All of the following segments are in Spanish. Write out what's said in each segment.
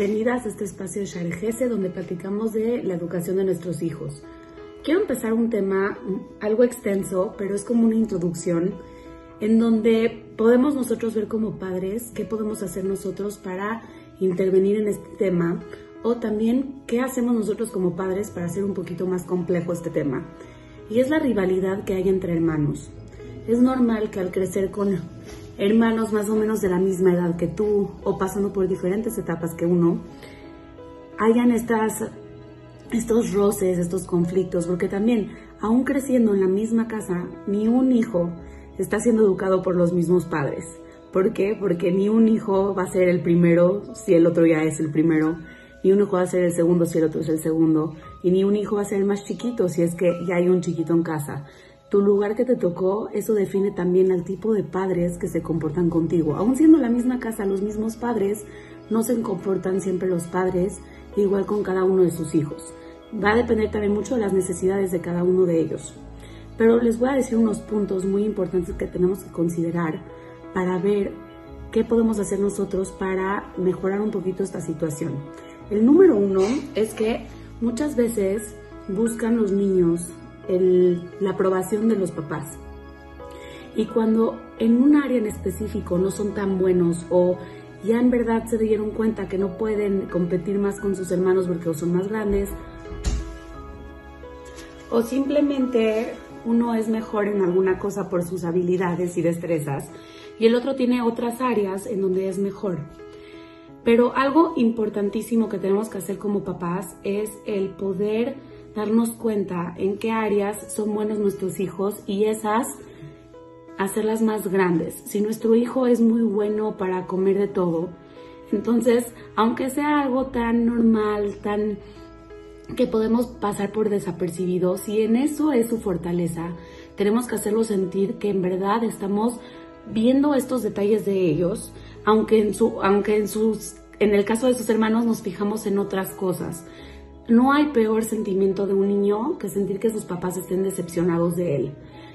Bienvenidas a este espacio de Sharejese donde platicamos de la educación de nuestros hijos. Quiero empezar un tema algo extenso, pero es como una introducción en donde podemos nosotros ver como padres qué podemos hacer nosotros para intervenir en este tema o también qué hacemos nosotros como padres para hacer un poquito más complejo este tema. Y es la rivalidad que hay entre hermanos. Es normal que al crecer con hermanos más o menos de la misma edad que tú o pasando por diferentes etapas que uno, hayan estas, estos roces, estos conflictos, porque también, aún creciendo en la misma casa, ni un hijo está siendo educado por los mismos padres. ¿Por qué? Porque ni un hijo va a ser el primero si el otro ya es el primero, ni un hijo va a ser el segundo si el otro es el segundo, y ni un hijo va a ser el más chiquito si es que ya hay un chiquito en casa tu lugar que te tocó, eso define también al tipo de padres que se comportan contigo. Aún siendo la misma casa, los mismos padres, no se comportan siempre los padres igual con cada uno de sus hijos. Va a depender también mucho de las necesidades de cada uno de ellos. Pero les voy a decir unos puntos muy importantes que tenemos que considerar para ver qué podemos hacer nosotros para mejorar un poquito esta situación. El número uno es que muchas veces buscan los niños la aprobación de los papás. Y cuando en un área en específico no son tan buenos o ya en verdad se dieron cuenta que no pueden competir más con sus hermanos porque son más grandes, o simplemente uno es mejor en alguna cosa por sus habilidades y destrezas y el otro tiene otras áreas en donde es mejor. Pero algo importantísimo que tenemos que hacer como papás es el poder darnos cuenta en qué áreas son buenos nuestros hijos y esas hacerlas más grandes. Si nuestro hijo es muy bueno para comer de todo, entonces, aunque sea algo tan normal, tan que podemos pasar por desapercibido, si en eso es su fortaleza, tenemos que hacerlo sentir que en verdad estamos viendo estos detalles de ellos, aunque en su aunque en sus en el caso de sus hermanos nos fijamos en otras cosas. No hay peor sentimiento de un niño que sentir que sus papás estén decepcionados de él.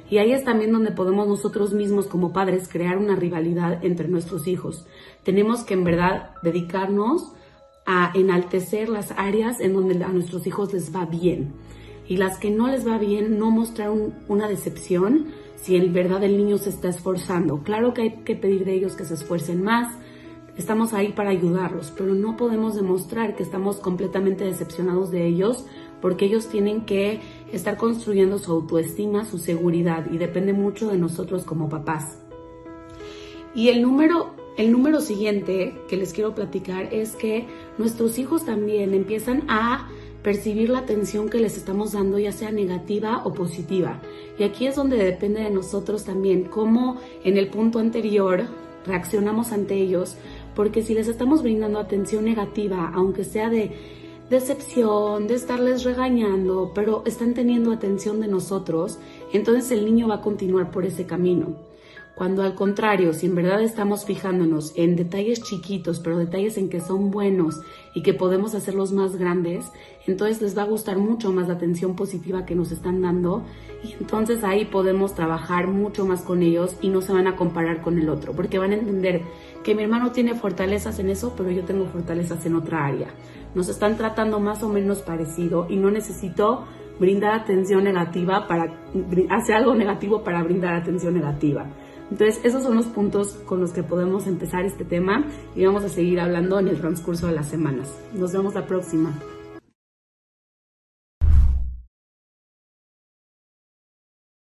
Y ahí es también donde podemos nosotros mismos como padres crear una rivalidad entre nuestros hijos. Tenemos que en verdad dedicarnos a enaltecer las áreas en donde a nuestros hijos les va bien. Y las que no les va bien, no mostrar una decepción si en verdad el niño se está esforzando. Claro que hay que pedir de ellos que se esfuercen más, Estamos ahí para ayudarlos, pero no podemos demostrar que estamos completamente decepcionados de ellos porque ellos tienen que estar construyendo su autoestima, su seguridad y depende mucho de nosotros como papás. Y el número, el número siguiente que les quiero platicar es que nuestros hijos también empiezan a percibir la atención que les estamos dando, ya sea negativa o positiva. Y aquí es donde depende de nosotros también, cómo en el punto anterior reaccionamos ante ellos, porque si les estamos brindando atención negativa, aunque sea de decepción, de estarles regañando, pero están teniendo atención de nosotros, entonces el niño va a continuar por ese camino. Cuando al contrario, si en verdad estamos fijándonos en detalles chiquitos, pero detalles en que son buenos y que podemos hacerlos más grandes, entonces les va a gustar mucho más la atención positiva que nos están dando y entonces ahí podemos trabajar mucho más con ellos y no se van a comparar con el otro, porque van a entender que mi hermano tiene fortalezas en eso, pero yo tengo fortalezas en otra área. Nos están tratando más o menos parecido y no necesito brindar atención negativa para hacer algo negativo para brindar atención negativa. Entonces, esos son los puntos con los que podemos empezar este tema y vamos a seguir hablando en el transcurso de las semanas. Nos vemos la próxima.